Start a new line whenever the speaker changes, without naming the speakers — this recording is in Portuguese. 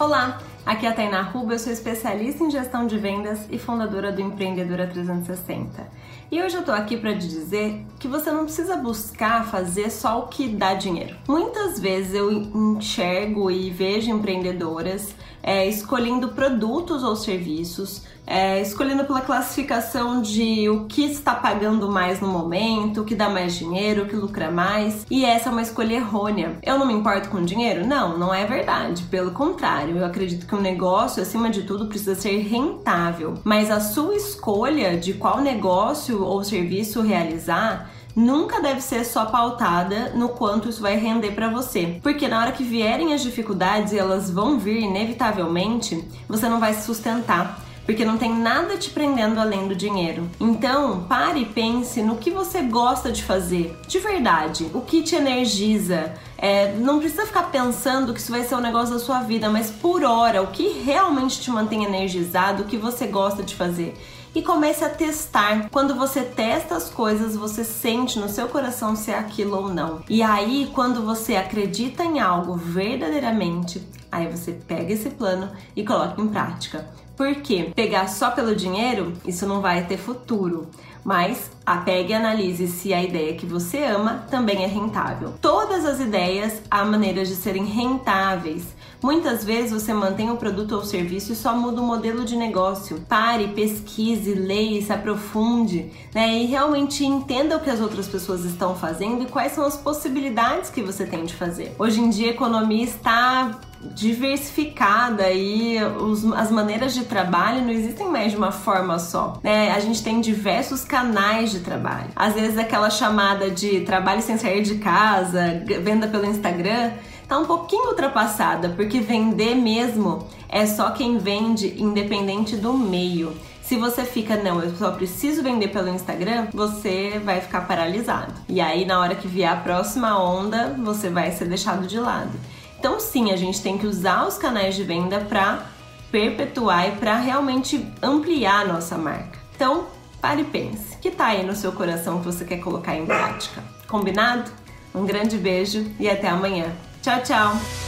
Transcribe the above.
Olá, aqui é a Tainá Ruba, eu sou especialista em gestão de vendas e fundadora do Empreendedora 360. E hoje eu tô aqui para te dizer que você não precisa buscar fazer só o que dá dinheiro. Muitas vezes eu enxergo e vejo empreendedoras é, escolhendo produtos ou serviços, é, escolhendo pela classificação de o que está pagando mais no momento, o que dá mais dinheiro, o que lucra mais, e essa é uma escolha errônea. Eu não me importo com dinheiro? Não, não é verdade. Pelo contrário, eu acredito que um negócio, acima de tudo, precisa ser rentável. Mas a sua escolha de qual negócio ou serviço realizar nunca deve ser só pautada no quanto isso vai render para você. Porque na hora que vierem as dificuldades e elas vão vir inevitavelmente, você não vai se sustentar porque não tem nada te prendendo além do dinheiro. Então, pare e pense no que você gosta de fazer, de verdade, o que te energiza. É, não precisa ficar pensando que isso vai ser o um negócio da sua vida, mas por hora, o que realmente te mantém energizado, o que você gosta de fazer e comece a testar. Quando você testa as coisas, você sente no seu coração se é aquilo ou não. E aí, quando você acredita em algo verdadeiramente, aí você pega esse plano e coloca em prática. Porque pegar só pelo dinheiro, isso não vai ter futuro. Mas apegue e analise se a ideia que você ama também é rentável. Todas as ideias há maneiras de serem rentáveis. Muitas vezes você mantém o produto ou serviço e só muda o modelo de negócio. Pare, pesquise, leia, se aprofunde, né? E realmente entenda o que as outras pessoas estão fazendo e quais são as possibilidades que você tem de fazer. Hoje em dia a economia está diversificada e os, as maneiras de trabalho não existem mais de uma forma só. Né? A gente tem diversos canais de trabalho. Às vezes aquela chamada de trabalho sem sair de casa, venda pelo Instagram, tá um pouquinho ultrapassada, porque vender mesmo é só quem vende independente do meio. Se você fica, não, eu só preciso vender pelo Instagram, você vai ficar paralisado. E aí, na hora que vier a próxima onda, você vai ser deixado de lado. Então, sim, a gente tem que usar os canais de venda para perpetuar e para realmente ampliar a nossa marca. Então, pare e pense. Que está aí no seu coração que você quer colocar em prática? Combinado? Um grande beijo e até amanhã. Tchau, tchau!